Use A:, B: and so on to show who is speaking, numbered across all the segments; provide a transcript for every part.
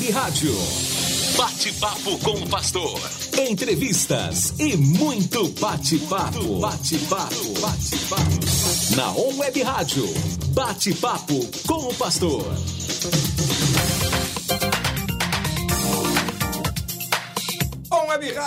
A: Web Rádio. Bate-papo com o pastor. Entrevistas e muito bate-papo. Bate-papo. Bate-papo. Na On Web Rádio. Bate-papo com o pastor.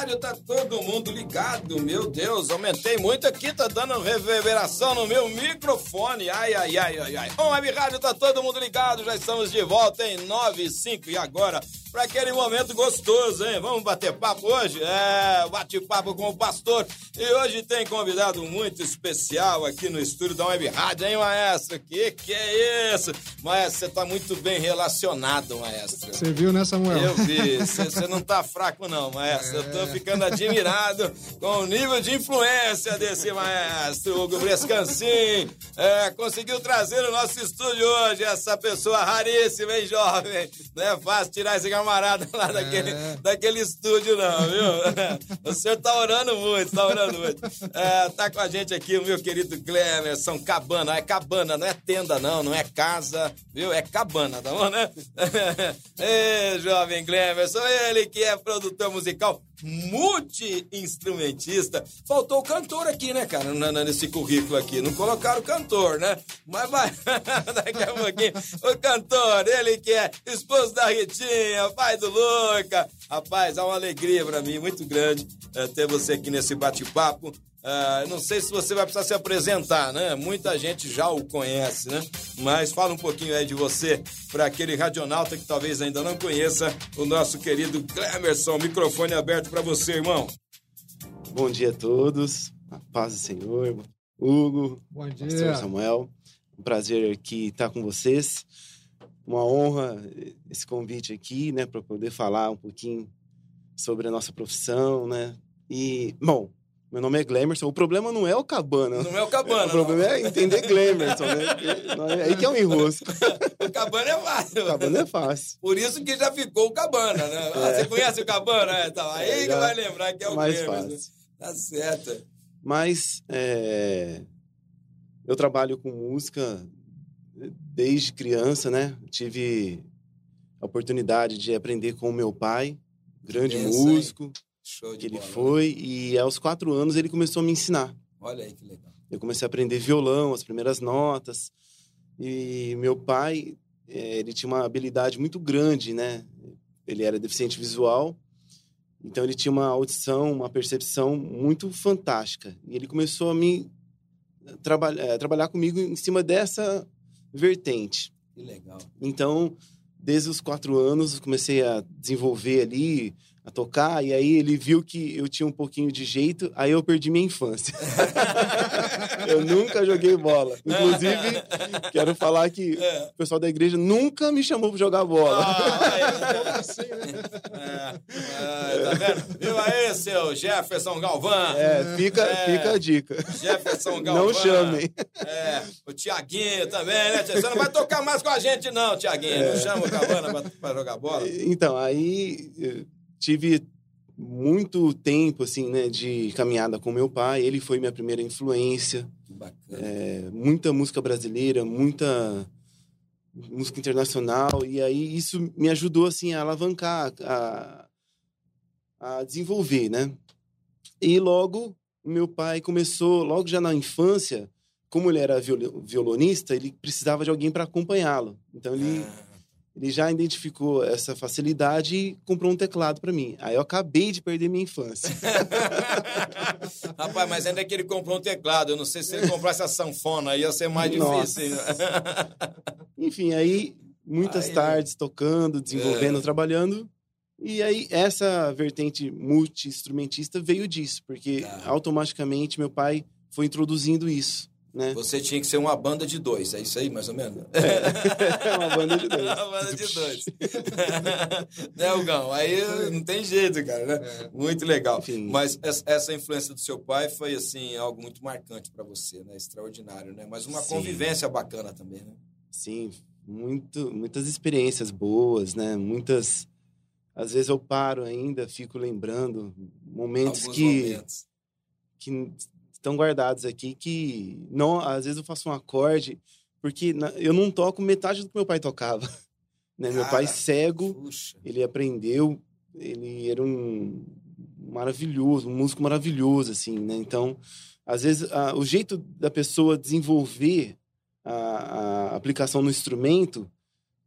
B: Rádio tá todo mundo ligado. Meu Deus, aumentei muito aqui, tá dando reverberação no meu microfone. Ai, ai, ai, ai, ai. On Web Rádio tá todo mundo ligado. Já estamos de volta em 95 e agora para aquele momento gostoso, hein? Vamos bater papo hoje? É, bate-papo com o pastor. E hoje tem convidado muito especial aqui no estúdio da Web Rádio, hein, maestro? Que que é isso? Maestro, você tá muito bem relacionado, maestro.
C: Você viu, né, Samuel?
B: Eu vi. Você não tá fraco, não, maestro. É. Eu tô é. ficando admirado com o nível de influência desse maestro, Hugo Brescancin. É, conseguiu trazer no nosso estúdio hoje essa pessoa raríssima, hein, jovem? Não é fácil tirar esse camarada lá é. daquele, daquele estúdio, não, viu? O senhor tá orando muito, tá orando muito. É, tá com a gente aqui o meu querido Clemerson Cabana. É cabana, não é tenda, não, não é casa, viu? É cabana, tá bom, né? Ei, jovem Clemerson, ele que é produtor musical multi-instrumentista. Faltou o cantor aqui, né, cara, nesse currículo aqui. Não colocaram o cantor, né? Mas vai, daqui a pouquinho. O cantor, ele que é esposo da Ritinha, pai do Luca. Rapaz, é uma alegria para mim, muito grande é, ter você aqui nesse bate-papo. Uh, não sei se você vai precisar se apresentar, né? Muita gente já o conhece, né? Mas fala um pouquinho aí de você para aquele radionauta que talvez ainda não conheça o nosso querido Clemerson. Microfone aberto para você, irmão.
D: Bom dia a todos. A paz do Senhor. Hugo.
C: Bom dia.
D: Pastor Samuel. Um prazer aqui estar com vocês. Uma honra esse convite aqui, né, para poder falar um pouquinho sobre a nossa profissão, né? E, bom, meu nome é Glemerson. O problema não é o Cabana.
B: Não é o Cabana.
D: O problema
B: não.
D: é entender Glemerson, né? É aí que é um enrosco.
B: o Cabana é fácil.
D: O Cabana é fácil.
B: Por isso que já ficou o Cabana, né? Ah, é. você conhece o Cabana? É, tá. Aí é, que vai lembrar que é o
D: mais
B: Glemerson.
D: fácil.
B: Tá certo.
D: Mas é... eu trabalho com música desde criança, né? Tive a oportunidade de aprender com o meu pai, grande músico. Hein?
B: Show
D: que
B: ele
D: bola, foi, e aos quatro anos ele começou a me ensinar.
B: Olha aí que legal.
D: Eu comecei a aprender violão, as primeiras notas, e meu pai, eh, ele tinha uma habilidade muito grande, né? Ele era deficiente visual, então ele tinha uma audição, uma percepção muito fantástica. E ele começou a me traba é, trabalhar comigo em cima dessa vertente.
B: Que legal.
D: Então, desde os quatro anos, comecei a desenvolver ali a tocar, e aí ele viu que eu tinha um pouquinho de jeito, aí eu perdi minha infância. eu nunca joguei bola. Inclusive, quero falar que é. o pessoal da igreja nunca me chamou para jogar bola.
B: Ah, é, assim, né? é, tá vendo? Viu aí, seu Jefferson Galvão?
D: É, fica, é. fica a dica.
B: Jefferson Galvão.
D: Não chamem.
B: É, o Tiaguinho também, né? Você não vai tocar mais com a gente, não, Tiaguinho. Não chama o Cabana para jogar bola.
D: Então, aí tive muito tempo assim né de caminhada com meu pai. Ele foi minha primeira influência. É, muita música brasileira muita música internacional. E aí isso me ajudou assim a alavancar a, a desenvolver né? E logo meu pai começou logo já na infância como ele era violonista ele precisava de alguém para acompanhá-lo. Então ele ah ele já identificou essa facilidade e comprou um teclado para mim. Aí eu acabei de perder minha infância.
B: Rapaz, mas ainda é que ele comprou um teclado. Eu não sei se ele comprasse a sanfona, ia ser mais Nossa. difícil.
D: Enfim, aí muitas aí, tardes tocando, desenvolvendo, é. trabalhando. E aí essa vertente multi-instrumentista veio disso, porque tá. automaticamente meu pai foi introduzindo isso. Né?
B: Você tinha que ser uma banda de dois, é isso aí, mais ou menos?
D: É, uma banda de dois.
B: uma banda de dois. né, Hugão? Aí não tem jeito, cara, né? É. Muito legal. Enfim. Mas essa influência do seu pai foi, assim, algo muito marcante para você, né? Extraordinário, né? Mas uma Sim. convivência bacana também, né?
D: Sim, muito, muitas experiências boas, né? Muitas... Às vezes eu paro ainda, fico lembrando momentos Alguns que... Momentos. Que estão guardados aqui que não às vezes eu faço um acorde Porque na, eu não toco metade do que meu pai tocava. Né? Cara, meu pai cego, puxa. ele aprendeu, ele era um maravilhoso, um músico maravilhoso, assim, né? Então, às vezes, a, o jeito da pessoa desenvolver a, a, aplicação no instrumento,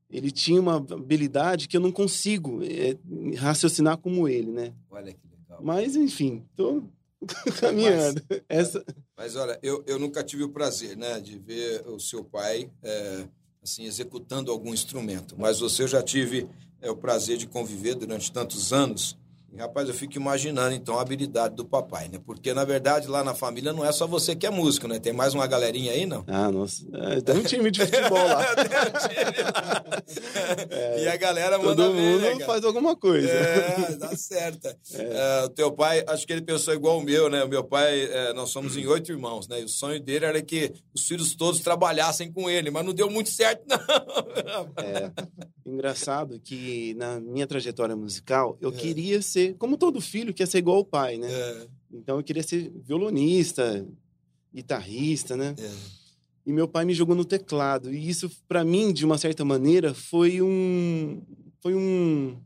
D: ele tinha uma habilidade que eu não consigo é, raciocinar como ele, né?
B: Olha que legal.
D: Mas, enfim, tô caminhando.
B: Mas, Essa... mas olha, eu, eu nunca tive o prazer, né, de ver o seu pai, é, assim, executando algum instrumento. Mas você eu já tive é, o prazer de conviver durante tantos anos Rapaz, eu fico imaginando então a habilidade do papai, né? Porque na verdade lá na família não é só você que é músico, né? Tem mais uma galerinha aí, não?
D: Ah, nossa. É, tem um time de futebol lá.
B: é, e a galera
D: manda Todo mundo ver, né, faz alguma coisa.
B: É, dá certo. É. é. o teu pai, acho que ele pensou igual o meu, né? O meu pai, é, nós somos em oito irmãos, né? E o sonho dele era que os filhos todos trabalhassem com ele, mas não deu muito certo, não.
D: É, engraçado que na minha trajetória musical, eu é. queria ser como todo filho, quer ser igual ao pai, né? É. Então eu queria ser violonista, guitarrista, né? É. E meu pai me jogou no teclado. E isso, para mim, de uma certa maneira, foi um, foi um,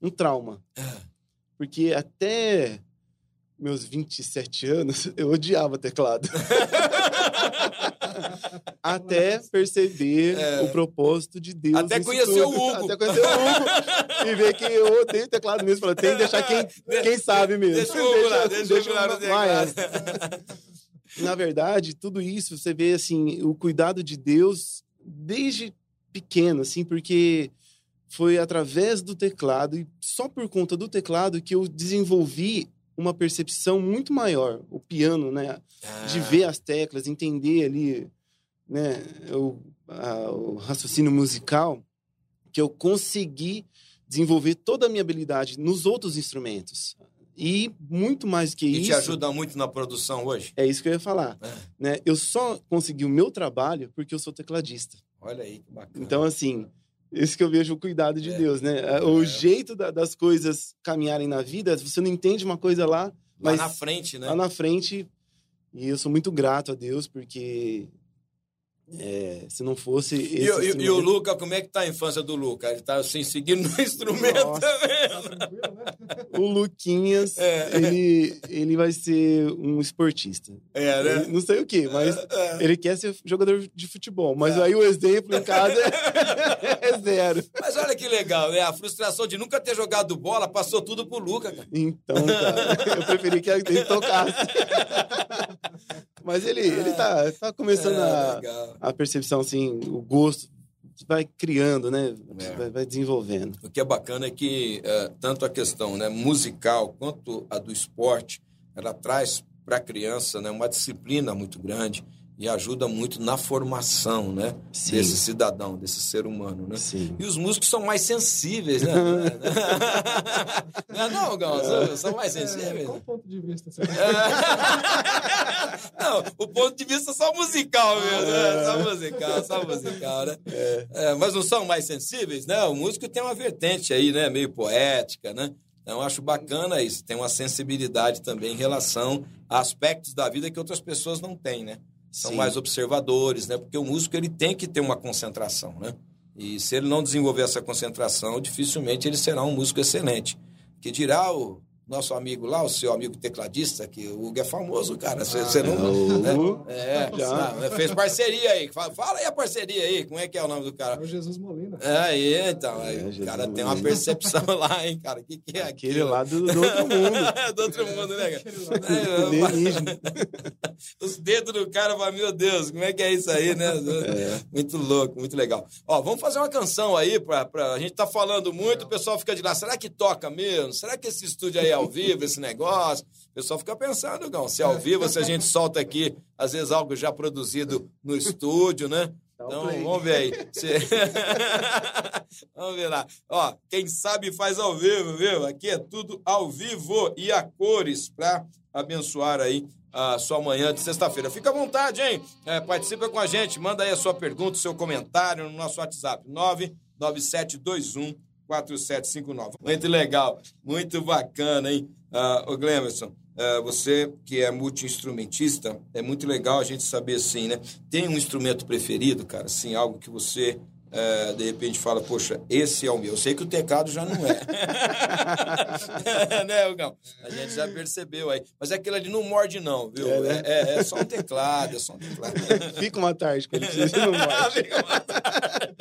D: um trauma. É. Porque até meus 27 anos, eu odiava teclado. Até perceber é. o propósito de Deus.
B: Até conhecer o Hugo.
D: Até conhecer o Hugo. e ver que eu odeio teclado mesmo. Falei, tem que deixar quem, quem sabe mesmo.
B: Deixa o Hugo lá, deixa, deixa o Hugo lá no teclado.
D: Na verdade, tudo isso, você vê, assim, o cuidado de Deus desde pequeno, assim, porque foi através do teclado e só por conta do teclado que eu desenvolvi uma percepção muito maior, o piano, né? Ah. De ver as teclas, entender ali, né? O, a, o raciocínio musical, que eu consegui desenvolver toda a minha habilidade nos outros instrumentos. E muito mais que
B: e
D: isso.
B: E te ajuda muito na produção hoje?
D: É isso que eu ia falar. É. Né? Eu só consegui o meu trabalho porque eu sou tecladista.
B: Olha aí, que bacana.
D: Então, assim, esse que eu vejo o cuidado de é. Deus, né? É, o é. jeito da, das coisas caminharem na vida, você não entende uma coisa lá, mas
B: lá na frente, né?
D: Lá na frente. E eu sou muito grato a Deus porque é, se não fosse.
B: Esse e, e, e, o Luca, como é que tá a infância do Luca? Ele tá assim, seguindo no instrumento Nossa. também.
D: O Luquinhas, é. ele, ele vai ser um esportista.
B: É, né?
D: Ele, não sei o quê, mas é, é. ele quer ser jogador de futebol. Mas é. aí o exemplo em casa é, zero.
B: Mas olha que legal, né? A frustração de nunca ter jogado bola passou tudo pro Luca, cara.
D: Então, cara, eu preferi que ele tocasse. Mas ele, ele tá, tá começando a, a percepção, assim, o gosto vai criando, né? É. Vai, vai, desenvolvendo.
B: O que é bacana é que é, tanto a questão né, musical quanto a do esporte, ela traz para a criança né, uma disciplina muito grande e ajuda muito na formação, né? Sim. Desse cidadão, desse ser humano, né?
D: Sim.
B: E os músicos são mais sensíveis, né? não, é não, Gão, são, são, mais sensíveis. É,
C: qual o ponto de vista você
B: Não, o ponto de vista é só musical mesmo, né? Só musical, só musical, né? É. É, mas não são mais sensíveis, né? O músico tem uma vertente aí, né? Meio poética, né? Então, eu acho bacana isso. Tem uma sensibilidade também em relação a aspectos da vida que outras pessoas não têm, né? São Sim. mais observadores, né? Porque o músico ele tem que ter uma concentração, né? E se ele não desenvolver essa concentração, dificilmente ele será um músico excelente. Que dirá o nosso amigo lá, o seu amigo tecladista, que o Hugo é famoso, cara. Você, ah, não. Né? É, já. Fez parceria aí. Fala, fala, aí a parceria aí, como é que é o nome do cara?
C: É o Jesus Molina.
B: É, aí, então. É, o cara tem uma percepção lá, hein, cara. O que, que é
D: aquele aquilo? lá do, do outro mundo.
B: do outro mundo, né, cara? É, Os dedos do cara falam, meu Deus, como é que é isso aí, né? É. Muito louco, muito legal. Ó, vamos fazer uma canção aí, pra, pra... a gente tá falando muito, o pessoal fica de lá, será que toca mesmo? Será que esse estúdio aí é ao vivo esse negócio. O pessoal fica pensando, Gão, se é ao vivo, se a gente solta aqui, às vezes algo já produzido no estúdio, né? Então, vamos ver aí. vamos ver lá. Ó, quem sabe faz ao vivo, viu? Aqui é tudo ao vivo e a cores para abençoar aí a sua manhã de sexta-feira. Fica à vontade, hein? É, participa com a gente, manda aí a sua pergunta, seu comentário no nosso WhatsApp, 99721 4759. Muito legal, muito bacana, hein, uh, o Glemerson? uh, você que é multi-instrumentista, é muito legal a gente saber assim, né? Tem um instrumento preferido, cara? Assim, algo que você é, de repente fala, poxa, esse é o meu. Eu sei que o teclado já não é. né, Hugão? A gente já percebeu aí. Mas é aquilo ali não morde, não, viu? É, né? é, é, é, só um teclado, é só um teclado.
D: Fica uma tarde com ele, não morde. Fica uma tarde.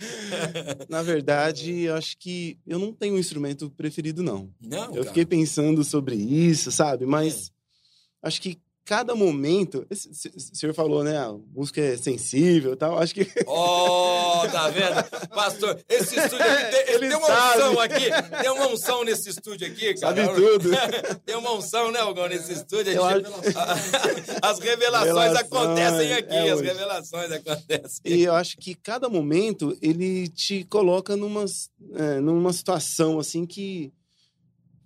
D: Na verdade, eu acho que eu não tenho um instrumento preferido, não.
B: Não.
D: Eu cara. fiquei pensando sobre isso, sabe? Mas é. acho que cada momento. O senhor falou, né? A música é sensível e tal. Acho que.
B: Oh, tá vendo? Pastor, esse estúdio aqui tem, ele tem uma sabe. unção aqui. Tem uma unção nesse estúdio aqui, cara.
D: Sabe tudo.
B: tem uma unção, né, Algão, nesse estúdio. Acho... As revelações acontecem aqui. É as revelações acontecem.
D: E eu acho que cada momento ele te coloca numa, é, numa situação assim que.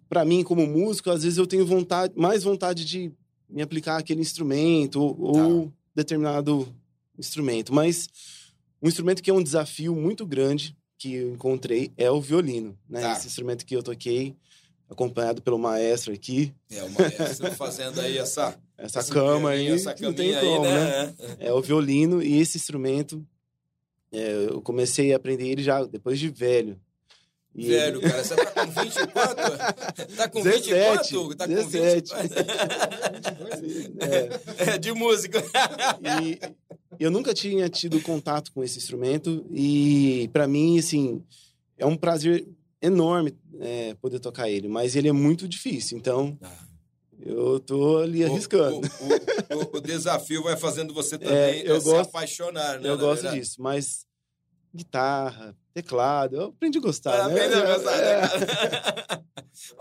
D: Para mim, como músico, às vezes eu tenho vontade, mais vontade de me aplicar aquele instrumento ou, tá. ou determinado instrumento. Mas um instrumento que é um desafio muito grande que eu encontrei é o violino, né? Tá. Esse instrumento que eu toquei, acompanhado pelo maestro aqui.
B: É, o maestro fazendo aí essa...
D: Essa, essa cama aí, essa não tem como, aí, né? né? É o violino e esse instrumento, é, eu comecei a aprender ele já depois de velho.
B: E Velho, ele... cara, você tá com 20 e quanto? Tá com 17, 20 e? Tá
D: 17. com
B: 20 é. é, de música.
D: E eu nunca tinha tido contato com esse instrumento e para mim, assim, é um prazer enorme é, poder tocar ele, mas ele é muito difícil, então... Ah. Eu tô ali arriscando.
B: O, o, o, o, desafio vai fazendo você é, também é, eu se gosto, apaixonar, né?
D: Eu gosto verdade? disso, mas guitarra, teclado. Eu aprendi a gostar.
B: Ah,
D: né?
B: a gostar, né, cara?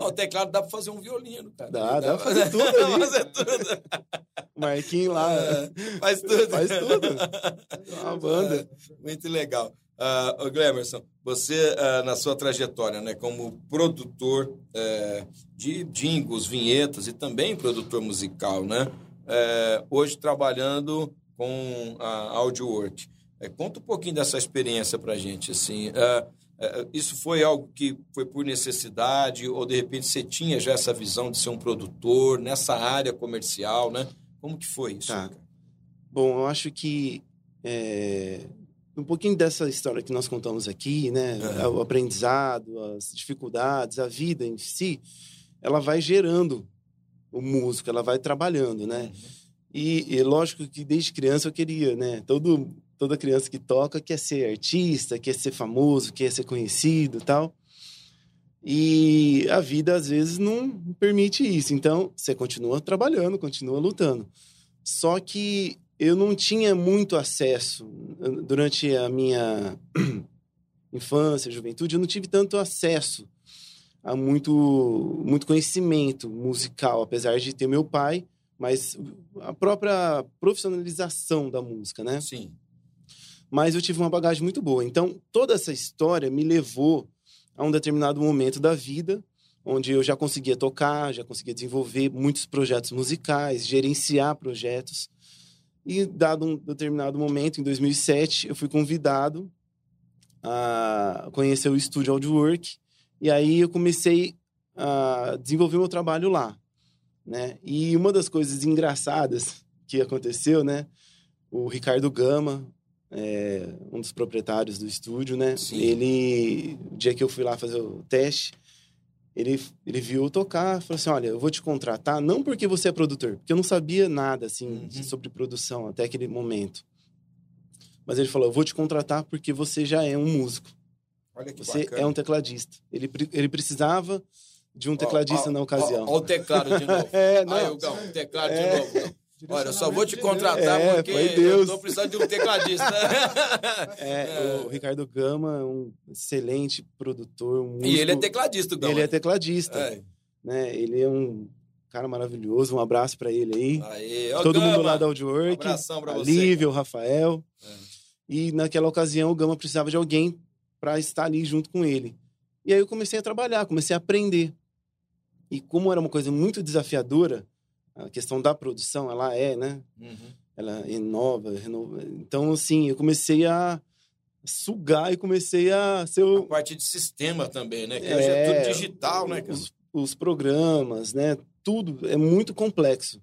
B: o teclado dá pra fazer um violino, cara.
D: Dá, dá, dá pra fazer tudo. Ali. fazer tudo. Marquinho lá. É,
B: faz tudo.
D: Faz tudo. Uma banda.
B: É, muito legal. Uh, Glemerson, você, uh, na sua trajetória, né, como produtor uh, de jingles, vinhetas e também produtor musical, né, uh, hoje trabalhando com a AudioWork. É, conta um pouquinho dessa experiência para a gente. Assim, é, é, isso foi algo que foi por necessidade ou de repente você tinha já essa visão de ser um produtor nessa área comercial, né? Como que foi isso?
D: Tá. Bom, eu acho que é, um pouquinho dessa história que nós contamos aqui, né? O aprendizado, as dificuldades, a vida em si, ela vai gerando o músico, ela vai trabalhando, né? Uhum. E, e, lógico que desde criança eu queria, né? Todo toda criança que toca quer ser artista, quer ser famoso, quer ser conhecido tal. E a vida, às vezes, não permite isso. Então, você continua trabalhando, continua lutando. Só que eu não tinha muito acesso durante a minha infância, juventude, eu não tive tanto acesso a muito, muito conhecimento musical, apesar de ter meu pai, mas a própria profissionalização da música, né?
B: Sim
D: mas eu tive uma bagagem muito boa. Então, toda essa história me levou a um determinado momento da vida, onde eu já conseguia tocar, já conseguia desenvolver muitos projetos musicais, gerenciar projetos. E, dado um determinado momento, em 2007, eu fui convidado a conhecer o estúdio Audiowork, e aí eu comecei a desenvolver meu trabalho lá, né? E uma das coisas engraçadas que aconteceu, né? O Ricardo Gama, é, um dos proprietários do estúdio, né? Sim. Ele, o dia que eu fui lá fazer o teste, ele, ele viu eu tocar, falou assim, olha, eu vou te contratar, não porque você é produtor, porque eu não sabia nada, assim, uhum. sobre produção até aquele momento. Mas ele falou, eu vou te contratar porque você já é um músico.
B: Olha que
D: você
B: bacana.
D: é um tecladista. Ele, ele precisava de um tecladista na ocasião.
B: Olha o teclado de novo.
D: é, não.
B: Aí, o teclado é. de novo. Olha, eu só vou te contratar é, porque eu tô precisando de um tecladista.
D: é, é, o Ricardo Gama é um excelente produtor. Um músico.
B: E ele é tecladista, Gama.
D: Ele é tecladista. É. Né? Ele é um cara maravilhoso. Um abraço para ele aí.
B: Aê,
D: Todo
B: Gama.
D: mundo lá da Audiowork. Um
B: abração pra
D: você. Lívia, o Rafael. É. E naquela ocasião o Gama precisava de alguém para estar ali junto com ele. E aí eu comecei a trabalhar, comecei a aprender. E como era uma coisa muito desafiadora, a questão da produção, ela é, né? Uhum. Ela inova, renova. Então, assim, eu comecei a sugar e comecei a ser o...
B: A parte de sistema também, né? Que é, hoje é tudo digital, né?
D: Os os programas, né? Tudo é muito complexo.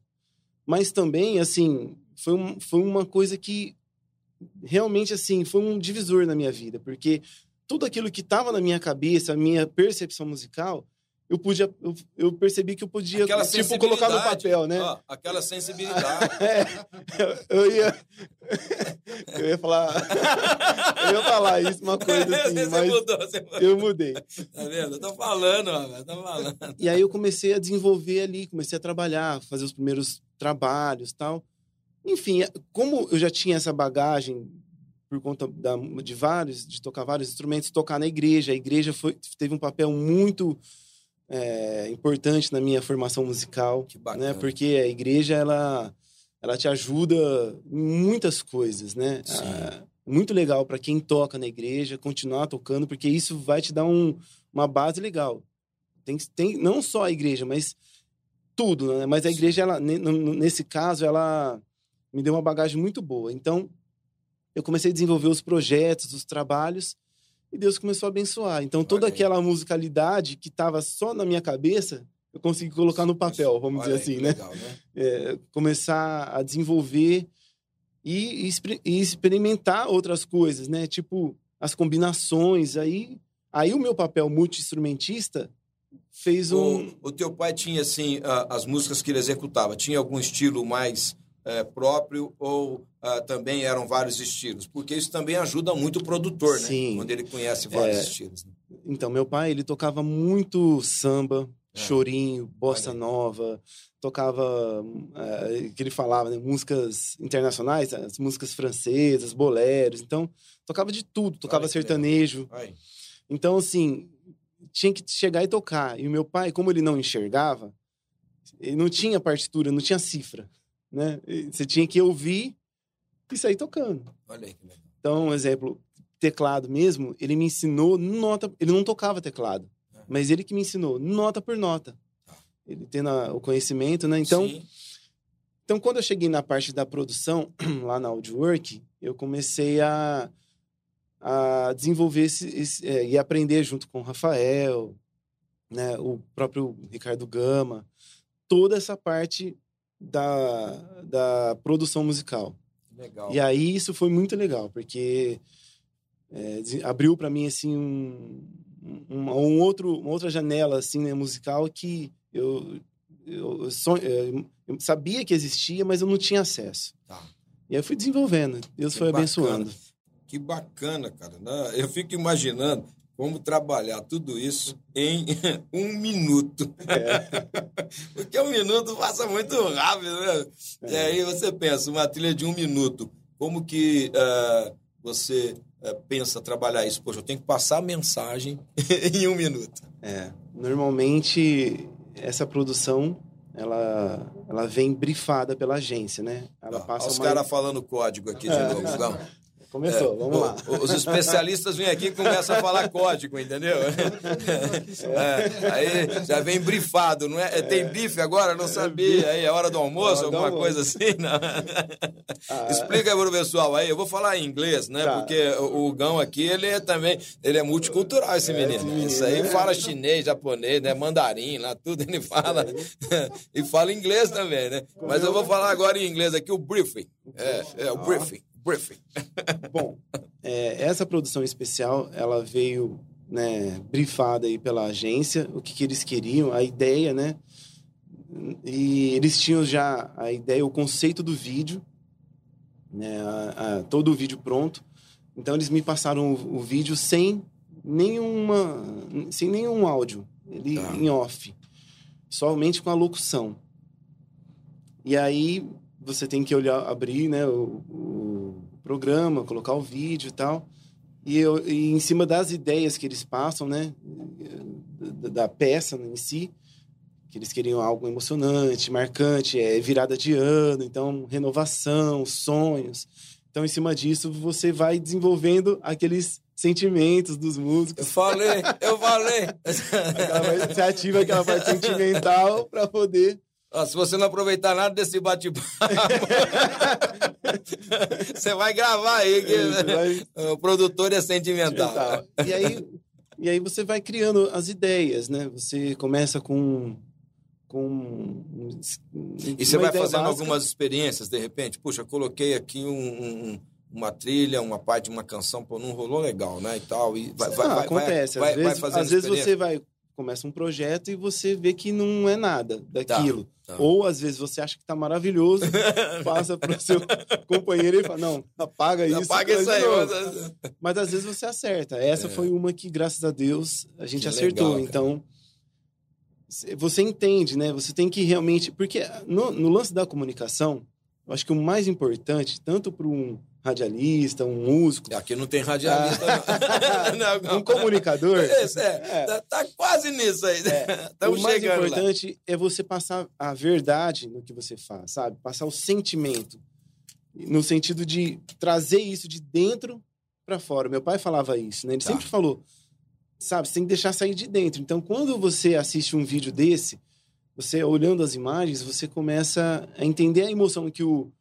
D: Mas também, assim, foi, um, foi uma coisa que realmente, assim, foi um divisor na minha vida, porque tudo aquilo que estava na minha cabeça, a minha percepção musical, eu podia eu, eu, percebi que eu podia
B: aquela
D: tipo colocar no papel, né? Ó,
B: aquela sensibilidade.
D: é, eu, ia eu ia falar eu ia falar isso uma coisa assim, você mas mudou, você mudou. eu mudei.
B: Tá vendo? Eu tô falando, mano, tô falando.
D: E aí eu comecei a desenvolver ali, comecei a trabalhar, fazer os primeiros trabalhos, tal. Enfim, como eu já tinha essa bagagem por conta da, de vários, de tocar vários instrumentos, tocar na igreja. A igreja foi, teve um papel muito é, importante na minha formação musical, né? Porque a igreja ela, ela te ajuda em muitas coisas, né? Ah, muito legal para quem toca na igreja continuar tocando, porque isso vai te dar um, uma base legal. Tem, tem não só a igreja, mas tudo, né? Mas a igreja, ela, nesse caso, ela me deu uma bagagem muito boa. Então, eu comecei a desenvolver os projetos, os trabalhos, e Deus começou a abençoar. Então, toda aquela musicalidade que estava só na minha cabeça, eu consegui colocar no papel, vamos dizer assim, né? Legal, né? É, começar a desenvolver e, e, experimentar outras coisas, né? Tipo, as combinações. Aí, aí o meu papel multi-instrumentista fez um...
B: O, o teu pai tinha, assim, as músicas que ele executava, tinha algum estilo mais é, próprio ou ah, também eram vários estilos? Porque isso também ajuda muito o produtor, né? Sim. Quando ele conhece vários é... estilos. Né?
D: Então, meu pai, ele tocava muito samba, é. chorinho, bossa nova, tocava, é, que ele falava, né, músicas internacionais, as músicas francesas, boleros. Então, tocava de tudo, tocava sertanejo. Então, assim, tinha que chegar e tocar. E o meu pai, como ele não enxergava, ele não tinha partitura, não tinha cifra né? Você tinha que ouvir e sair tocando.
B: Olha aí que legal.
D: Então, um exemplo, teclado mesmo, ele me ensinou nota, ele não tocava teclado, é. mas ele que me ensinou nota por nota. Tá. Ele tendo a, o conhecimento, né? Então, Sim. então quando eu cheguei na parte da produção lá na Audiowork, eu comecei a a desenvolver esse, esse é, e aprender junto com o Rafael, né, o próprio Ricardo Gama, toda essa parte da, da produção musical.
B: Legal.
D: E aí isso foi muito legal, porque é, abriu para mim assim um, um, um, outro, uma outra janela assim né, musical que eu, eu, eu, eu, sabia que existia, mas eu não tinha acesso.
B: Tá.
D: E aí eu fui desenvolvendo, Deus que foi bacana. abençoando.
B: Que bacana, cara. Né? Eu fico imaginando como trabalhar tudo isso em um minuto. É. Porque um minuto passa muito rápido, né? É. E aí você pensa, uma trilha de um minuto, como que uh, você uh, pensa trabalhar isso? Poxa, eu tenho que passar a mensagem em um minuto.
D: É, normalmente essa produção ela, ela vem brifada pela agência, né? Ela
B: ah, passa os uma... caras falando código aqui de é. novo.
D: Começou, é, vamos lá.
B: Os especialistas vêm aqui e começam a falar código, entendeu? É, aí já vem brifado, não é? é. Tem bife agora? Não sabia. Aí é hora do almoço, alguma coisa assim? Não. Ah, Explica pro pessoal aí. Eu vou falar em inglês, né? Tá. Porque o Gão aqui, ele é também, ele é multicultural, esse menino. Esse menino Isso aí fala chinês, japonês, né? Mandarim, lá tudo ele fala. e fala inglês também, né? Mas eu vou falar agora em inglês aqui o briefing. É, é o briefing briefing.
D: Bom, é, essa produção especial, ela veio né, brifada aí pela agência, o que, que eles queriam, a ideia, né? E eles tinham já a ideia, o conceito do vídeo, né, a, a, todo o vídeo pronto. Então eles me passaram o, o, vídeo sem nenhuma, sem nenhum áudio, ele tá. em off, somente com a locução. E aí você tem que olhar, abrir, né, o, o programa, colocar o vídeo e tal. E, eu, e em cima das ideias que eles passam, né, da, da, peça em si, que eles queriam algo emocionante, marcante, é virada de ano, então renovação, sonhos. Então, em cima disso, você vai desenvolvendo aqueles sentimentos dos músicos.
B: Eu falei, eu falei.
D: você ativa aquela parte sentimental para poder
B: ah, se você não aproveitar nada desse bate-papo, você vai gravar aí, que vai... o produtor é sentimental.
D: E aí, E aí você vai criando as ideias, né? Você começa com com
B: e você vai fazendo básica. algumas experiências de repente puxa coloquei aqui um, um, uma trilha uma parte de uma canção pô, não rolou legal né e tal e
D: vai, vai, vai acontece vai, às vezes às vezes você vai começa um projeto e você vê que não é nada daquilo. Tá, tá. Ou às vezes você acha que tá maravilhoso, passa para o seu companheiro e fala: não, apaga isso.
B: Apaga isso aí.
D: Mas... mas... às vezes você acerta. Essa é. foi uma que, graças a Deus, a gente que acertou. Legal, então, você entende, né? Você tem que realmente. Porque no, no lance da comunicação, eu acho que o mais importante, tanto para um radialista, um músico.
B: Aqui não tem radialista,
D: ah. não. não. Um comunicador.
B: Esse, é, é. Tá, tá, quase nisso aí.
D: É. o mais importante lá. é você passar a verdade no que você faz, sabe? Passar o sentimento. No sentido de trazer isso de dentro para fora. Meu pai falava isso, né? Ele tá. sempre falou, sabe? Você tem que deixar sair de dentro. Então, quando você assiste um vídeo desse, você olhando as imagens, você começa a entender a emoção que o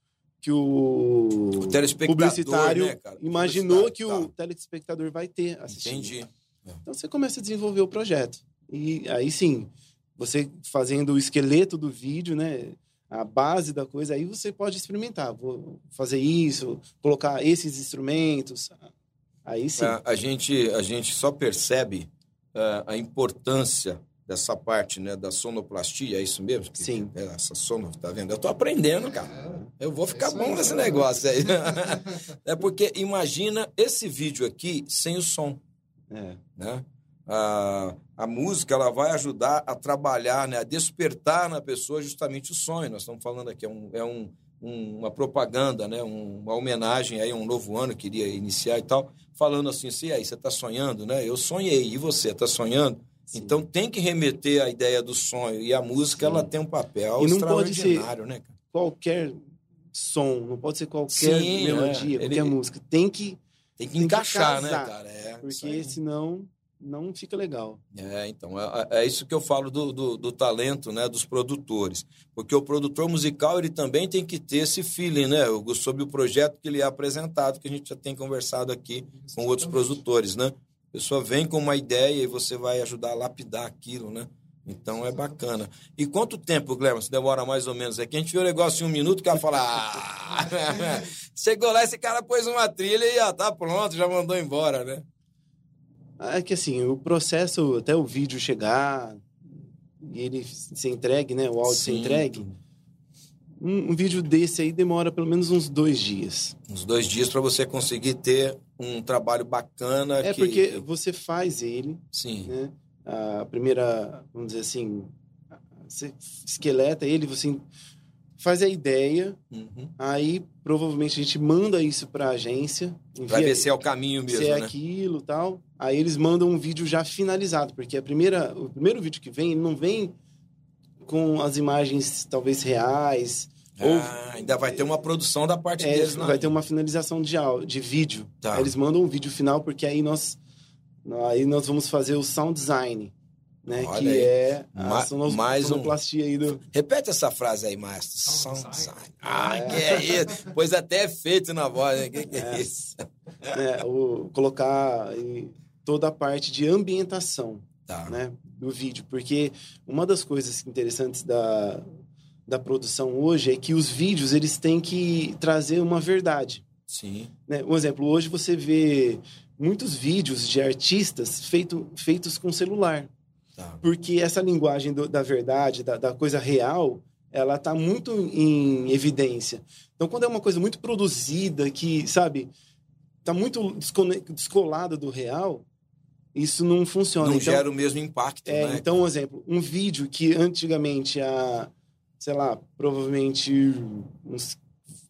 D: que o, o publicitário né, imaginou que tá. o telespectador vai ter assistindo.
B: Entendi.
D: Então você começa a desenvolver o projeto. E aí sim, você fazendo o esqueleto do vídeo, né? A base da coisa, aí você pode experimentar. Vou fazer isso, colocar esses instrumentos. Aí sim.
B: A, a gente, a gente só percebe uh, a importância dessa parte, né, da sonoplastia, é isso mesmo?
D: Que, Sim.
B: É essa sono, tá vendo? Eu tô aprendendo, cara. Eu vou ficar bom nesse negócio aí. é porque imagina esse vídeo aqui sem o som.
D: É.
B: Né? A, a música ela vai ajudar a trabalhar, né, a despertar na pessoa justamente o sonho. Nós estamos falando aqui, é, um, é um, um, uma propaganda, né, uma homenagem aí a um novo ano que iria iniciar e tal, falando assim, se aí, você está sonhando, né? Eu sonhei, e você está sonhando? Então tem que remeter à ideia do sonho. E a música Sim. ela tem um papel e não pode ser né, cara?
D: Qualquer som, não pode ser qualquer Sim, melodia, é. qualquer Ele... música. Tem que.
B: Tem que tem encaixar, que né, cara? É,
D: porque senão não fica legal.
B: É, então, é, é, isso que eu falo do, do, do, talento, né, dos produtores. Porque o produtor musical, ele também tem que ter esse feeling, né, sobre o projeto que ele é apresentado, que a gente já tem conversado aqui com outros produtores, né? A pessoa vem com uma ideia e você vai ajudar a lapidar aquilo, né? Então é bacana. E quanto tempo, Guilherme, se demora mais ou menos? É que a gente vê o negócio em um minuto, o cara fala. Ah! Chegou lá, esse cara pôs uma trilha e já tá pronto, já mandou embora, né?
D: É que assim, o processo até o vídeo chegar e ele ser entregue, né? O áudio Sim. ser entregue um, um, vídeo desse aí demora pelo menos uns dois dias.
B: Uns dois dias para você conseguir ter um trabalho bacana.
D: É
B: que...
D: porque você faz ele.
B: Sim.
D: Né? A primeira, vamos dizer assim, você esqueleta ele, você faz a ideia,
B: uhum.
D: aí provavelmente a gente manda isso para a agência.
B: Vai ver se é o caminho mesmo,
D: se
B: é
D: né? aquilo tal. Aí eles mandam um vídeo já finalizado, porque a primeira, o primeiro vídeo que vem, ele não vem com as imagens talvez reais.
B: Ah, ou, ainda vai ter uma produção da parte
D: é,
B: deles,
D: Vai ter uma finalização de, de vídeo. Tá. Aí eles mandam um vídeo final, porque aí nós, aí nós vamos fazer o sound design. Né, Olha que aí. é a Ma
B: mais
D: sonoplastia um... aí do...
B: Repete essa frase aí, maestro. Sound, sound design. Ah, é. que é isso? Pois até é feito na voz, né? Que, que é, é isso?
D: É, o, colocar toda a parte de ambientação.
B: Tá.
D: Né? do vídeo, porque uma das coisas interessantes da, da produção hoje é que os vídeos eles têm que trazer uma verdade.
B: Sim.
D: Né? Um exemplo, hoje você vê muitos vídeos de artistas feito, feitos com celular.
B: Tá.
D: Porque essa linguagem do, da verdade, da, da coisa real, ela está muito em evidência. Então, quando é uma coisa muito produzida, que, sabe, está muito descolada do real, isso não funciona.
B: Não
D: então,
B: gera o mesmo impacto,
D: é,
B: né?
D: Então, um exemplo, um vídeo que antigamente, há, sei lá, provavelmente uns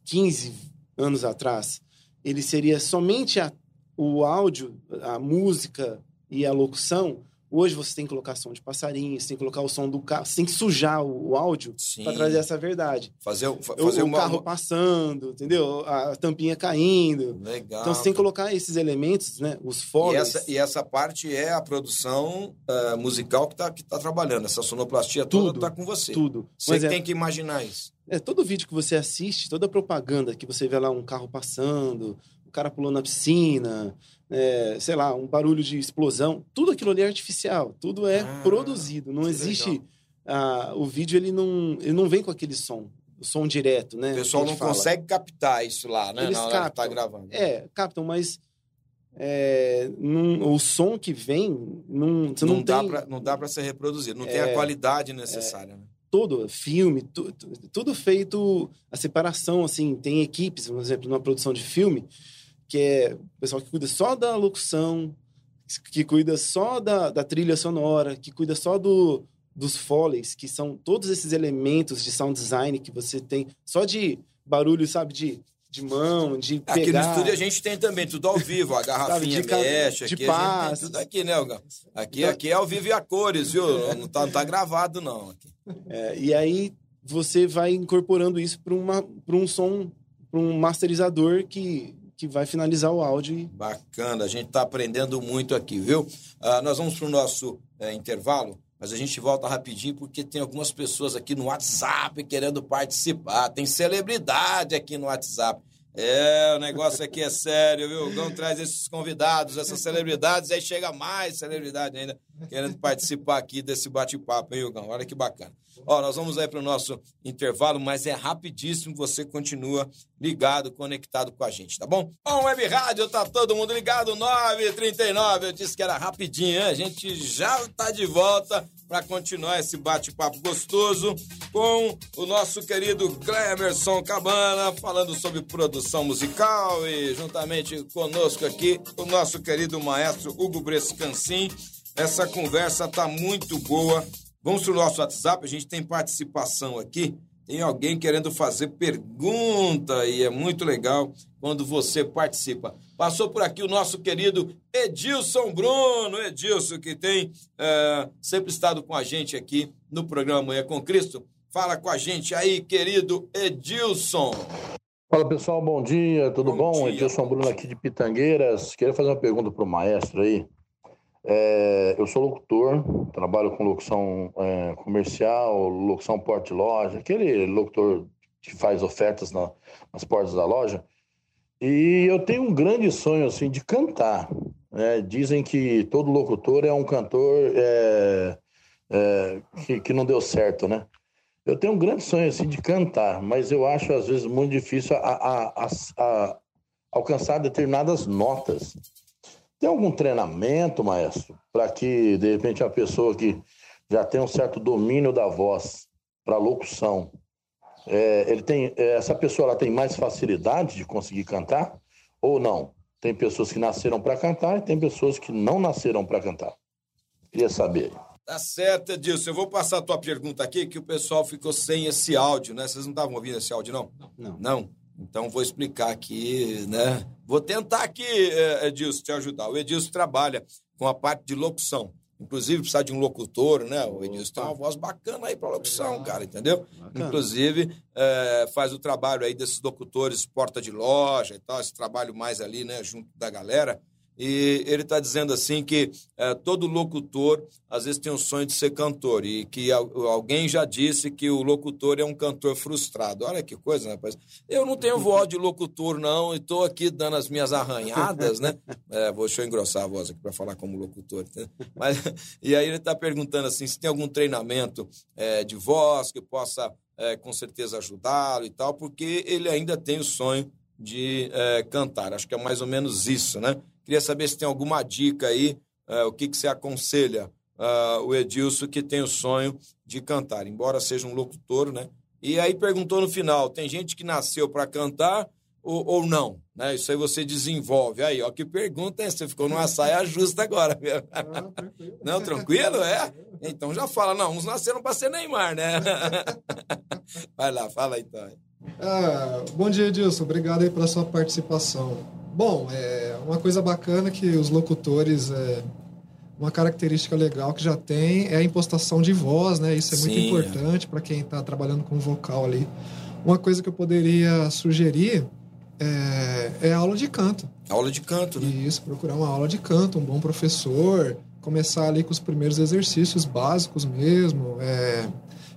D: 15 anos atrás, ele seria somente a, o áudio, a música e a locução, Hoje você tem que colocar som de passarinho, você tem que colocar o som do carro, você tem que sujar o, o áudio para trazer essa verdade.
B: Fazer, fazer
D: o, o carro passando, entendeu? A tampinha caindo.
B: Legal.
D: Então você tem que colocar esses elementos, né? Os fogos.
B: E essa, e essa parte é a produção uh, musical que está que tá trabalhando. Essa sonoplastia tudo, toda está com você.
D: Tudo.
B: Você é, tem que imaginar isso.
D: É, todo vídeo que você assiste, toda propaganda que você vê lá um carro passando, o cara pulando na piscina, é, sei lá, um barulho de explosão, tudo aquilo ali é artificial, tudo é ah, produzido, não existe... Ah, o vídeo ele não, ele não vem com aquele som, o som direto, né?
B: O pessoal não fala. consegue captar isso lá, né?
D: Eles
B: na hora
D: captam,
B: que tá gravando.
D: É, captam, mas é, num, o som que vem não, você não,
B: não dá pra, não dá para ser reproduzido, não é, tem a é, qualidade necessária.
D: É,
B: né?
D: Todo filme, tu, tudo feito a separação, assim, tem equipes, por exemplo, numa produção de filme, que é o pessoal que cuida só da locução, que cuida só da, da trilha sonora, que cuida só do, dos foleys, que são todos esses elementos de sound design que você tem, só de barulho, sabe, de de mão, de pegar...
B: Aqui no estúdio a gente tem também tudo ao vivo, a garrafinha Sabe, mexe, de aqui paz. tudo aqui, né, Elgão? Aqui, então... aqui é ao vivo e a cores, viu? Não tá, não tá gravado, não.
D: É, e aí você vai incorporando isso para um som, para um masterizador que, que vai finalizar o áudio.
B: Bacana, a gente tá aprendendo muito aqui, viu? Uh, nós vamos para o nosso é, intervalo. Mas a gente volta rapidinho porque tem algumas pessoas aqui no WhatsApp querendo participar. Tem celebridade aqui no WhatsApp. É, o negócio aqui é sério, viu? O Gão traz esses convidados, essas celebridades, aí chega mais celebridade ainda querendo participar aqui desse bate-papo, hein, Gão? Olha que bacana. Ó, nós vamos aí para o nosso intervalo, mas é rapidíssimo, você continua ligado, conectado com a gente, tá bom? Bom, Web Rádio, tá todo mundo ligado, 9h39, eu disse que era rapidinho, hein? a gente já tá de volta para continuar esse bate-papo gostoso com o nosso querido Clemerson Cabana, falando sobre produção musical e juntamente conosco aqui o nosso querido maestro Hugo Brescancin. Essa conversa tá muito boa. Vamos para o nosso WhatsApp, a gente tem participação aqui. Tem alguém querendo fazer pergunta e é muito legal quando você participa. Passou por aqui o nosso querido Edilson Bruno, Edilson, que tem é, sempre estado com a gente aqui no programa Manhã com Cristo. Fala com a gente aí, querido Edilson.
C: Fala pessoal, bom dia, tudo bom? bom? Dia, Edilson Bruno aqui de Pitangueiras. Queria fazer uma pergunta para o maestro aí. É, eu sou locutor, trabalho com locução é, comercial, locução porte-loja, aquele locutor que faz ofertas na, nas portas da loja. E eu tenho um grande sonho assim de cantar. Né? Dizem que todo locutor é um cantor é, é, que, que não deu certo, né? Eu tenho um grande sonho assim de cantar, mas eu acho às vezes muito difícil a, a, a, a alcançar determinadas notas. Tem algum treinamento, maestro, para que, de repente, a pessoa que já tem um certo domínio da voz para locução, é, ele tem, é, essa pessoa ela tem mais facilidade de conseguir cantar ou não? Tem pessoas que nasceram para cantar e tem pessoas que não nasceram para cantar. Queria saber.
B: Tá certo, Edilson. Eu vou passar a tua pergunta aqui, que o pessoal ficou sem esse áudio, né? Vocês não estavam ouvindo esse áudio, não?
D: Não.
B: Não? Então, vou explicar aqui, né? Vou tentar aqui, é, Edilson, te ajudar. O Edilson trabalha com a parte de locução. Inclusive, precisa de um locutor, né? O Edilson tem uma voz bacana aí para locução, cara, entendeu? Bacana. Inclusive, é, faz o trabalho aí desses locutores porta de loja e tal, esse trabalho mais ali, né, junto da galera. E ele está dizendo assim que é, todo locutor às vezes tem um sonho de ser cantor e que alguém já disse que o locutor é um cantor frustrado. Olha que coisa, né, rapaz. Eu não tenho voz de locutor, não, e estou aqui dando as minhas arranhadas, né? É, vou, deixa eu engrossar a voz aqui para falar como locutor. Né? Mas, e aí ele está perguntando assim se tem algum treinamento é, de voz que possa é, com certeza ajudá-lo e tal, porque ele ainda tem o sonho de é, cantar. Acho que é mais ou menos isso, né? Queria saber se tem alguma dica aí, uh, o que, que você aconselha uh, o Edilson que tem o sonho de cantar, embora seja um locutor, né? E aí perguntou no final, tem gente que nasceu para cantar ou, ou, não? Né? Isso aí você desenvolve. Aí, ó, que pergunta é Você ficou numa saia justa agora. Ah, tranquilo. Não, tranquilo? É? Então já fala, não, uns nasceram para ser Neymar, né? Vai lá, fala então.
E: Ah, bom dia, Edilson. Obrigado aí pela sua participação. Bom, é uma coisa bacana que os locutores. É, uma característica legal que já tem é a impostação de voz, né? Isso é muito Sim. importante para quem está trabalhando com vocal ali. Uma coisa que eu poderia sugerir é, é aula de canto.
B: Aula de canto, né?
E: Isso, procurar uma aula de canto, um bom professor, começar ali com os primeiros exercícios básicos mesmo, é,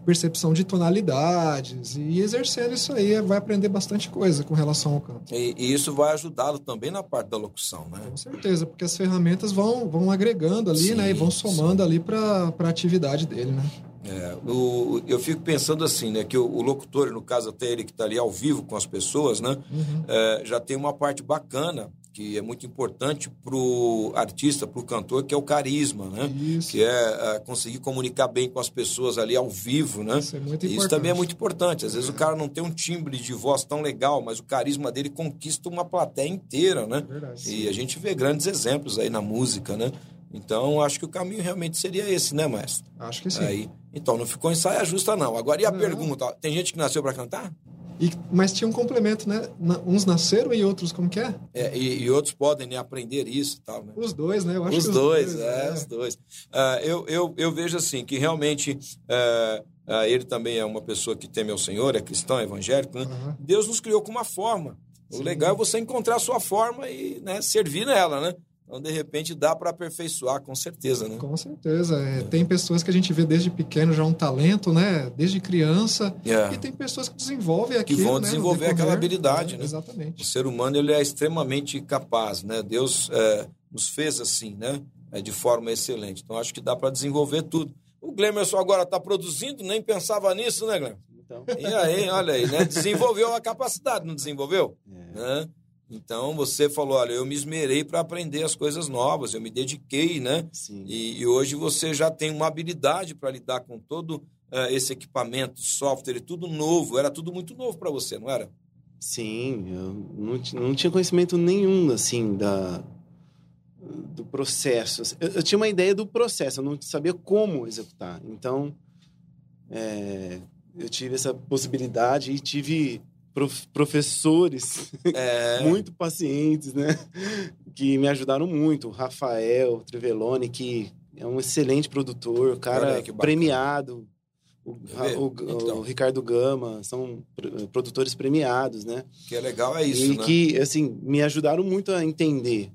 E: percepção de tonalidades e exercendo isso aí vai aprender bastante coisa com relação ao canto.
B: E, e isso vai ajudá-lo também na parte da locução, né?
E: Com certeza, porque as ferramentas vão, vão agregando ali, sim, né? E vão somando sim. ali para a atividade dele, né?
B: É, o, eu fico pensando assim, né? Que o, o, locutor, no caso até ele que está ali ao vivo com as pessoas, né? Uhum. É, já tem uma parte bacana que é muito importante para o artista, para o cantor, que é o carisma, né? Isso. Que é, é, conseguir comunicar bem com as pessoas ali ao vivo, né?
E: Isso, é muito
B: Isso também é muito importante. Às vezes o cara não tem um timbre de voz tão legal, mas o carisma dele conquista uma plateia inteira, né?
E: Verdade,
B: e a gente vê grandes exemplos aí na música, né? Então, acho que o caminho realmente seria esse, né, maestro?
E: Acho que sim.
B: Aí, então, não ficou em saia justa, não. Agora, e a não. pergunta? Tem gente que nasceu para cantar?
E: E, mas tinha um complemento, né? Uns nasceram e outros, como que é?
B: é e, e, outros podem né, aprender isso e tal, né?
E: Os dois, né? Eu acho
B: os,
E: dois,
B: os dois, é, é, os dois. Uh, eu, eu, eu vejo assim, que realmente uh, uh, ele também é uma pessoa que teme ao Senhor, é cristão, é evangélico, né? Uhum. Deus nos criou com uma forma. O Sim. legal é você encontrar a sua forma e né, servir nela, né? Então, de repente, dá para aperfeiçoar, com certeza, né?
E: Com certeza. É, é. Tem pessoas que a gente vê desde pequeno já um talento, né? Desde criança.
B: É.
E: E tem pessoas que desenvolvem aquilo, Que
B: vão né? desenvolver aquela habilidade, né?
E: Exatamente.
B: O ser humano, ele é extremamente capaz, né? Deus é, nos fez assim, né? É, de forma excelente. Então, acho que dá para desenvolver tudo. O Glemerson agora está produzindo, nem pensava nisso, né, Glemerson? Então. E aí, olha aí, né? Desenvolveu a capacidade, não desenvolveu? É. Né? Então você falou, olha, eu me esmerei para aprender as coisas novas, eu me dediquei, né? E, e, hoje você já tem uma habilidade para lidar com todo uh, esse equipamento, software, tudo novo. Era tudo muito novo para você, não era?
D: Sim, eu não, não tinha conhecimento nenhum assim da do processo. Eu, eu, tinha uma ideia do processo, eu não sabia como executar. Então, é, eu tive essa possibilidade e tive prof, professores é. muito pacientes, né? Que me ajudaram muito. O Rafael Trivelone, que é um excelente produtor, cara premiado. O, o, então. o, Ricardo Gama, são produtores premiados, né?
B: Que é legal, é isso,
D: e
B: né?
D: que, assim, me ajudaram muito a entender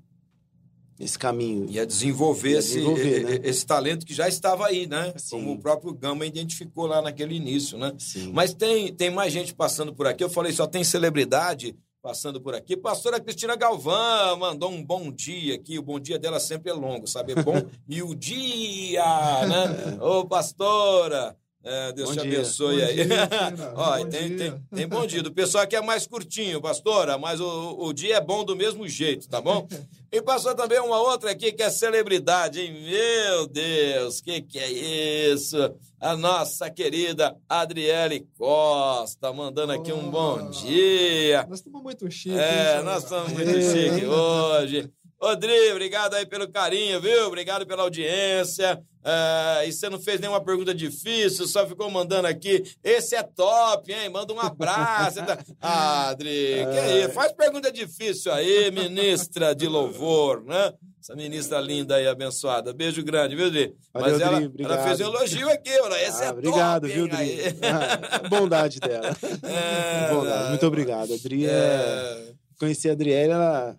D: esse caminho.
B: E a desenvolver, e a desenvolver esse, né? esse talento que já estava aí, né? Sim. Como o próprio Gama identificou lá naquele início, né?
D: Sim.
B: Mas tem, tem mais gente passando por aqui. Eu falei, só tem celebridade passando por aqui. Pastora Cristina Galvão mandou um bom dia aqui. O bom dia dela sempre é longo, sabe? É bom e o dia, né? Ô, pastora! É, Deus bom te dia. abençoe bom aí. Dia, Olha, tem, tem, tem, bom dia. Do pessoal aqui é mais curtinho, pastora, mas o, o dia é bom do mesmo jeito, tá bom? E passou também uma outra aqui que é celebridade, hein? Meu Deus, que que é isso? A nossa querida Adriele Costa, mandando aqui um bom dia.
E: Nós estamos muito chiques.
B: É, nós estamos muito chiques hoje. Rodrigo, obrigado aí pelo carinho, viu? Obrigado pela audiência. Uh, e você não fez nenhuma pergunta difícil, só ficou mandando aqui. Esse é top, hein? Manda um abraço. Tá... Ah, Adri, que é isso? Faz pergunta difícil aí, ministra de louvor, né? Essa ministra linda aí, abençoada. Beijo grande, viu, Dri?
D: Mas
B: ela,
D: ela,
B: fez um elogio aqui, olha. Esse ah, é
D: obrigado,
B: top,
D: viu, Dri? Ah, bondade dela. É, bondade. Muito obrigado. Adri é... é... Conheci a Adriele, ela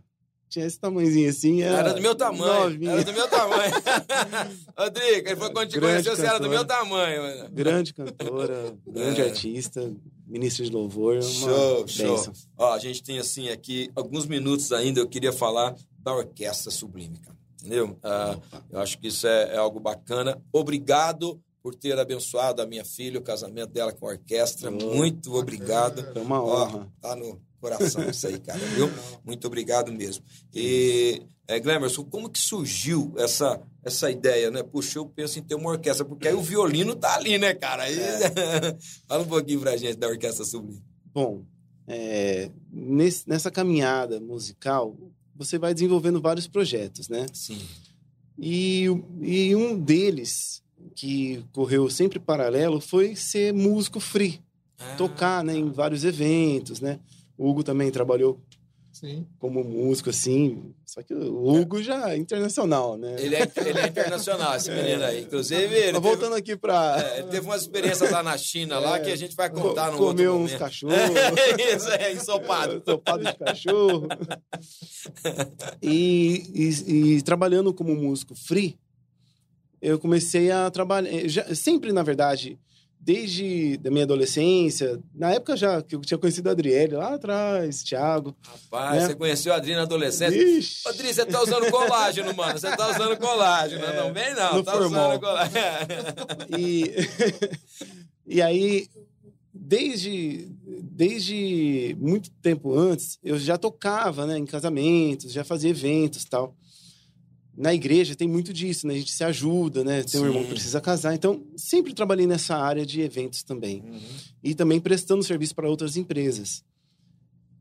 D: tinha esse tamanhozinho assim.
B: Era, era do meu tamanho. Novinha. Era do meu tamanho. Rodrigo, ele foi quando te conheceu, você era do meu tamanho. Mano.
D: Grande cantora, grande é. artista, ministro de louvor.
B: show, show. Ó, a gente tem assim aqui alguns minutos ainda. Eu queria falar da Orquestra Sublime, cara. Entendeu? Ah, eu acho que isso é, é algo bacana. Obrigado por ter abençoado a minha filha, o casamento dela com a orquestra. Oh, Muito obrigado.
D: É uma honra.
B: Ó, tá no coração isso aí, cara, viu? Muito obrigado mesmo. E, é, Glemerson, como que surgiu essa, essa ideia, né? Puxa, eu penso em ter uma orquestra, porque aí o violino tá ali, né, cara? Aí, é. Fala um pouquinho pra gente da Orquestra Sublime.
D: Bom, é, nesse, nessa caminhada musical, você vai desenvolvendo vários projetos, né?
B: Sim.
D: E, e um deles, que correu sempre paralelo, foi ser músico free. Ah, tocar né, em vários eventos, né? O Hugo também trabalhou
E: Sim.
D: como músico, assim. Só que o Hugo já é internacional, né?
B: Ele é, ele é internacional, esse menino aí. Inclusive, ele.
D: Tá voltando aqui pra.
B: É, ele teve umas experiências lá na China, é, lá, que a gente vai contar no
D: Comeu
B: uns
D: cachorros.
B: Isso, é, ensopado.
D: ensopado de cachorro. e, e, e trabalhando como músico free, eu comecei a trabalhar. Já, sempre, na verdade, desde da minha adolescência, na época já que eu tinha conhecido a Adriele lá atrás, Thiago.
B: Rapaz, né? você conheceu a Adri na adolescência? Ixi. Adri, você tá usando colágeno, mano. Você tá usando colágeno. É, não vem, não. tá formal. usando colágeno.
D: e, e aí, desde, desde muito tempo antes, eu já tocava né, em casamentos, já fazia eventos tal na igreja tem muito disso, né? A gente se ajuda, né? Tem Sim. um irmão que precisa casar. Então, sempre trabalhei nessa área de eventos também. Uhum. E também prestando serviço para outras empresas.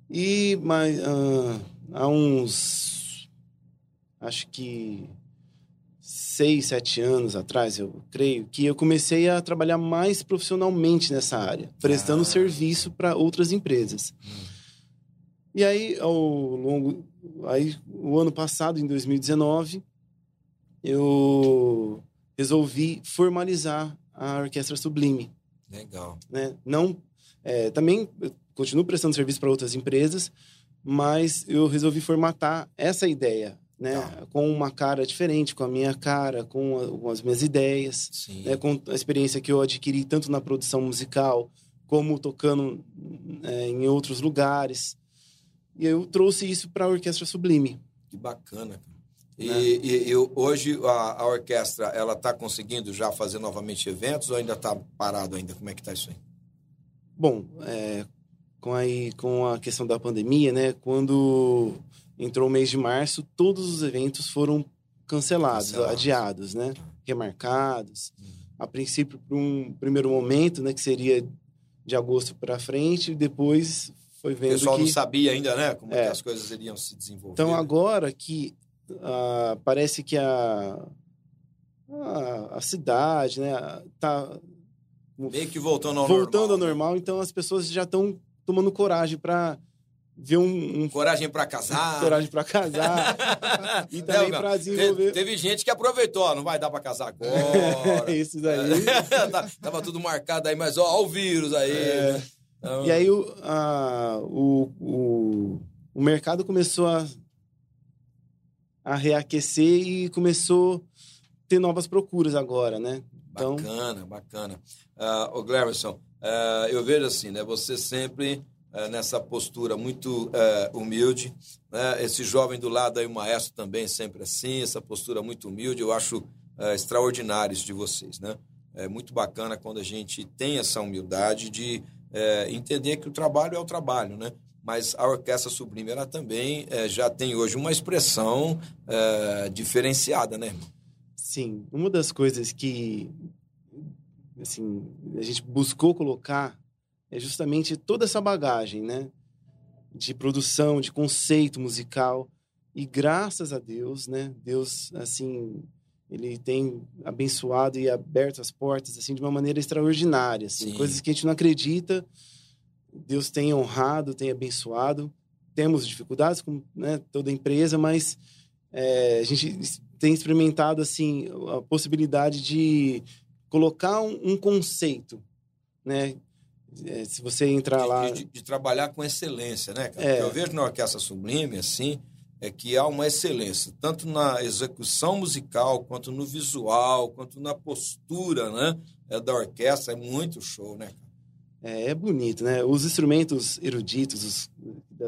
D: E mas, uh, há uns. Acho que. Seis, sete anos atrás, eu creio, que eu comecei a trabalhar mais profissionalmente nessa área, prestando ah. serviço para outras empresas. Uhum. E aí, ao longo. Aí, o ano passado, em 2019, eu resolvi formalizar a Orquestra Sublime.
B: Legal.
D: Né? Não, é, também continuo prestando serviço para outras empresas, mas eu resolvi formatar essa ideia, né? Tá. Com uma cara diferente, com a minha cara, com, a, com as minhas ideias, né? com a experiência que eu adquiri tanto na produção musical como tocando é, em outros lugares. E eu trouxe isso para a Orquestra Sublime.
B: Que bacana, cara. E, né? e, e, hoje a, a orquestra ela está conseguindo já fazer novamente eventos ou ainda está parado ainda? Como é que está isso aí?
D: Bom, é, com, aí, com a questão da pandemia, né? Quando entrou o mês de março, todos os eventos foram cancelados, adiados, né? Remarcados. Hum. A princípio, para um primeiro momento, né? Que seria de agosto para frente, e depois foi vendo. O
B: pessoal
D: que...
B: não sabia ainda, né? Como é. as coisas iriam se desenvolver.
D: Então, agora que uh, parece que a, a, a, cidade, né, tá
B: meio que voltando ao
D: voltando
B: normal.
D: ao normal, né? então as pessoas já estão tomando coragem para ver um, um,
B: coragem para casar,
D: coragem para casar e também para desenvolver.
B: Teve, teve, gente que aproveitou, não vai dar para casar agora.
D: Isso daí.
B: Tá, tava tudo marcado aí, mas ó, ó o vírus aí. É.
D: Né? Então... E aí o, a, o, o, o mercado começou a a reaquecer e começou a ter novas procuras agora, né?
B: Então... Bacana, bacana. Uh, o Glemerson, uh, eu vejo assim, né? Você sempre uh, nessa postura muito uh, humilde, né? Esse jovem do lado aí, o maestro também sempre assim, essa postura muito humilde, eu acho extraordinário isso de vocês, né? É muito bacana quando a gente tem essa humildade de entender que o trabalho é o trabalho, né? mas a Orquestra Sublime ela também é, já tem hoje uma expressão é, diferenciada, né?
D: Sim, uma das coisas que assim, a gente buscou colocar é justamente toda essa bagagem, né? De produção, de conceito musical. E graças a Deus, né? Deus, assim, ele tem abençoado e aberto as portas, assim, de uma maneira extraordinária, assim. Sim. Coisas que a gente não acredita, Deus tem honrado, tem abençoado. Temos dificuldades, como né, toda empresa, mas é, a gente tem experimentado assim a possibilidade de colocar um, um conceito, né? É, se você entrar
B: de,
D: lá
B: de, de, trabalhar com excelência, né? É. Eu vejo na orquestra sublime assim é que há uma excelência tanto na execução musical quanto no visual quanto na postura, né? É, da orquestra é muito show, né?
D: É, é, bonito, né? Os instrumentos eruditos os,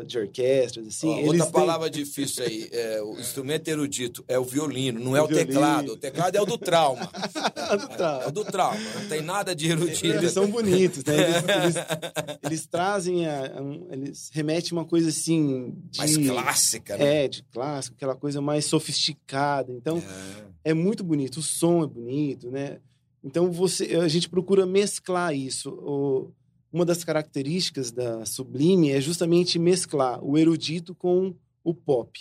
D: de orquestras, assim.
B: Ó, outra têm... palavra difícil aí. É, o instrumento erudito é o violino, não é o, teclado. O teclado é o do trauma. é, do trauma. é, o do trauma. Não tem nada de erudito.
D: Eles são bonitos, né? Eles, eles, eles trazem, a, a, eles remetem uma coisa assim. De,
B: mais clássica, né?
D: É, de clássico, aquela coisa mais sofisticada. Então, é. é muito bonito. O som é bonito, né? Então, você, a gente procura mesclar isso. O, uma das características da Sublime é justamente mesclar o erudito com o pop.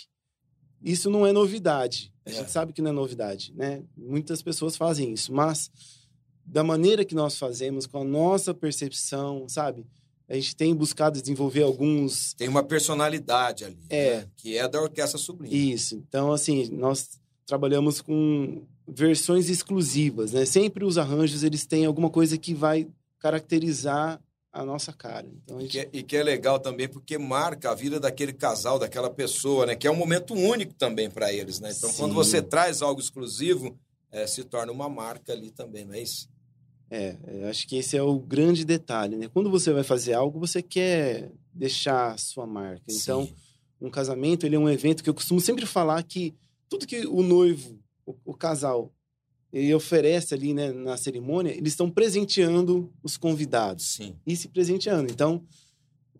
D: Isso não é novidade. A é. gente sabe que não é novidade, né? Muitas pessoas fazem isso, mas da maneira que nós fazemos, com a nossa percepção, sabe? A gente tem buscado desenvolver alguns.
B: Tem uma personalidade ali,
D: é.
B: Né? que é da Orquestra Sublime.
D: Isso. Então, assim, nós trabalhamos com versões exclusivas, né? Sempre os arranjos eles têm alguma coisa que vai caracterizar a nossa cara. Então, gente...
B: e, que é, e, que é, legal também porque marca a vida daquele casal, daquela pessoa, né? Que é um momento único também para eles, né? Então, Sim. quando você traz algo exclusivo, é, se torna uma marca ali também, não é isso?
D: É, eu acho que esse é o grande detalhe, né? Quando você vai fazer algo, você quer deixar a sua marca. Então, Sim. um casamento, ele é um evento que eu costumo sempre falar que tudo que o noivo, o, o casal, ele oferece ali, né, na cerimônia, eles estão presenteando os convidados.
B: Sim.
D: E se presenteando. Então,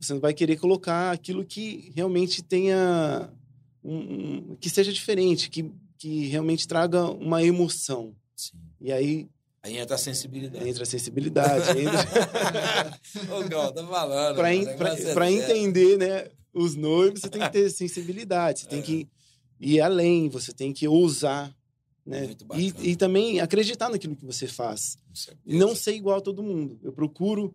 D: você vai querer colocar aquilo que realmente tenha um, um, que seja diferente, que, que realmente traga uma emoção.
B: Sim.
D: E aí
B: Aí entra a sensibilidade.
D: Entra a sensibilidade. Entra...
B: Ô, Gal, tá falando.
D: Para é entender, né, os noivos, você tem que ter sensibilidade. Você é. tem que ir além, você tem que ousar. Né? E, e, também acreditar naquilo que você faz. Não ser igual a todo mundo. Eu procuro,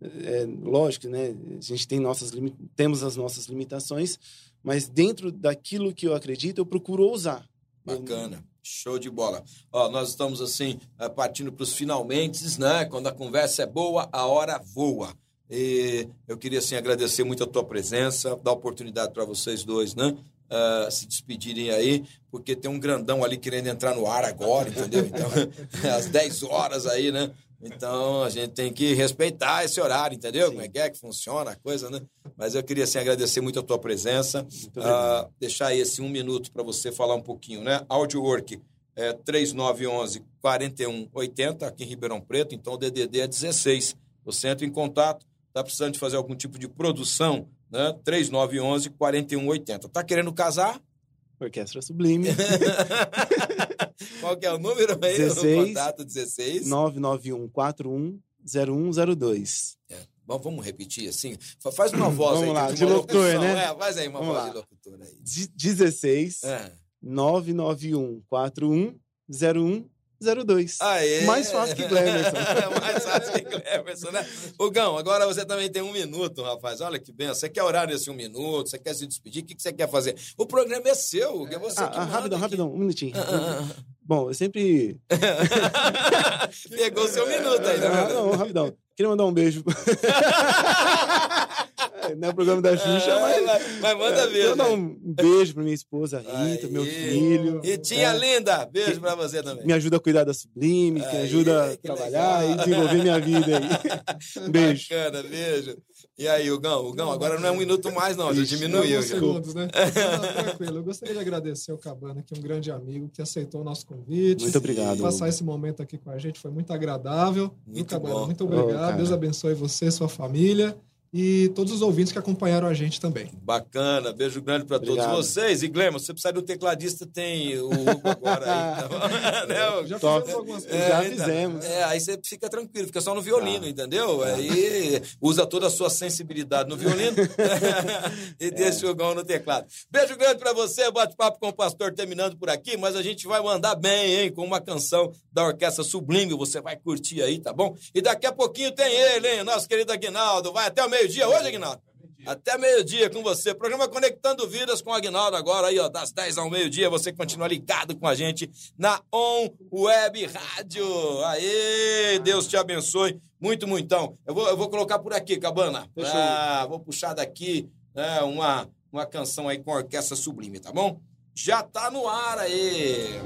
D: é, lógico, né? A gente tem nossas temos as nossas limitações, mas dentro daquilo que eu acredito, eu procuro ousar.
B: Bacana. Show de bola. Ó, nós estamos assim, eh, partindo para os finalmente, né? Quando a conversa é boa, a hora voa. E eu queria assim agradecer muito a tua presença, dar oportunidade para vocês dois, né? Uh, se despedirem aí, porque tem um grandão ali querendo entrar no ar agora, entendeu? Então, às 10 horas aí, né? Então a gente tem que respeitar esse horário, entendeu? Sim. Como é que é que funciona a coisa, né? Mas eu queria assim, agradecer muito a tua presença. Uh, deixar aí esse um minuto para você falar um pouquinho, né? Audio Work é 3911 4180 aqui em Ribeirão Preto, então o DDD é 16. Você entra em contato, tá precisando de fazer algum tipo de produção, né? 3911 4180. Tá querendo casar?
D: Orquestra Sublime.
B: Qual que é o número aí?
D: 16,
B: o contato 16
D: 991 41 0102.
B: É. Vamos repetir assim? Faz uma voz
D: Vamos
B: aí.
D: lá, de, de locutor, né?
B: É, faz aí uma Vamos voz lá. de locutor aí.
D: 16 é. 991 41 01 02.
B: Aê.
D: Mais fácil que Cleverson.
B: Mais fácil que Cleverson, né? O Gão, agora você também tem um minuto, rapaz. Olha que bem. Você quer orar nesse um minuto? Você quer se despedir? O que você quer fazer? O programa é seu. É você ah, que ah,
D: rapidão,
B: aqui.
D: rapidão. Um minutinho. Ah, ah, ah. Bom, eu sempre...
B: Pegou seu minuto aí, né?
D: Ah, não, rapidão. Queria mandar um beijo. não é o programa da Xuxa, é,
B: mas. Mas manda ver.
D: Eu dar um beijo pra minha esposa Rita, Aí. meu filho.
B: E tia é, linda, beijo que, pra você também.
D: Me ajuda a cuidar da Sublime, que me ajuda a trabalhar legal. e desenvolver minha vida aí. beijo.
B: Bacana, beijo. E aí, Hugão? Hugão, agora não é um minuto mais, não, já diminuiu.
E: Alguns segundos, né? Não, tranquilo. Eu gostaria de agradecer ao Cabana, que é um grande amigo, que aceitou o nosso convite.
D: Muito obrigado.
E: Passar esse momento aqui com a gente foi muito agradável. Muito Cabana, bom. muito obrigado. Oh, Deus abençoe você, sua família e todos os ouvintes que acompanharam a gente também.
B: Bacana, beijo grande para todos vocês. E Glema, se você precisar do tecladista, tem o Hugo agora aí. Tá né?
E: Já fizemos algumas coisas.
D: É, já então, fizemos.
B: É, aí você fica tranquilo, fica só no violino, ah. entendeu? Aí usa toda a sua sensibilidade no violino e deixa o Hugão no teclado. Beijo grande para você, bate-papo com o pastor terminando por aqui, mas a gente vai mandar bem, hein, com uma canção da Orquestra Sublime, você vai curtir aí, tá bom? E daqui a pouquinho tem ele, hein, nosso querido Aguinaldo, vai até o meio meio-dia hoje, Aguinaldo? Até meio-dia com você. Programa Conectando Vidas com o Agnaldo agora aí, ó, das 10 ao meio-dia. Você continua ligado com a gente na On Web Rádio. Aê, Deus te abençoe. Muito, muitão. Eu vou, eu vou colocar por aqui, Cabana. Ah, vou puxar daqui né, uma, uma canção aí com Orquestra Sublime, tá bom? Já tá no ar aí.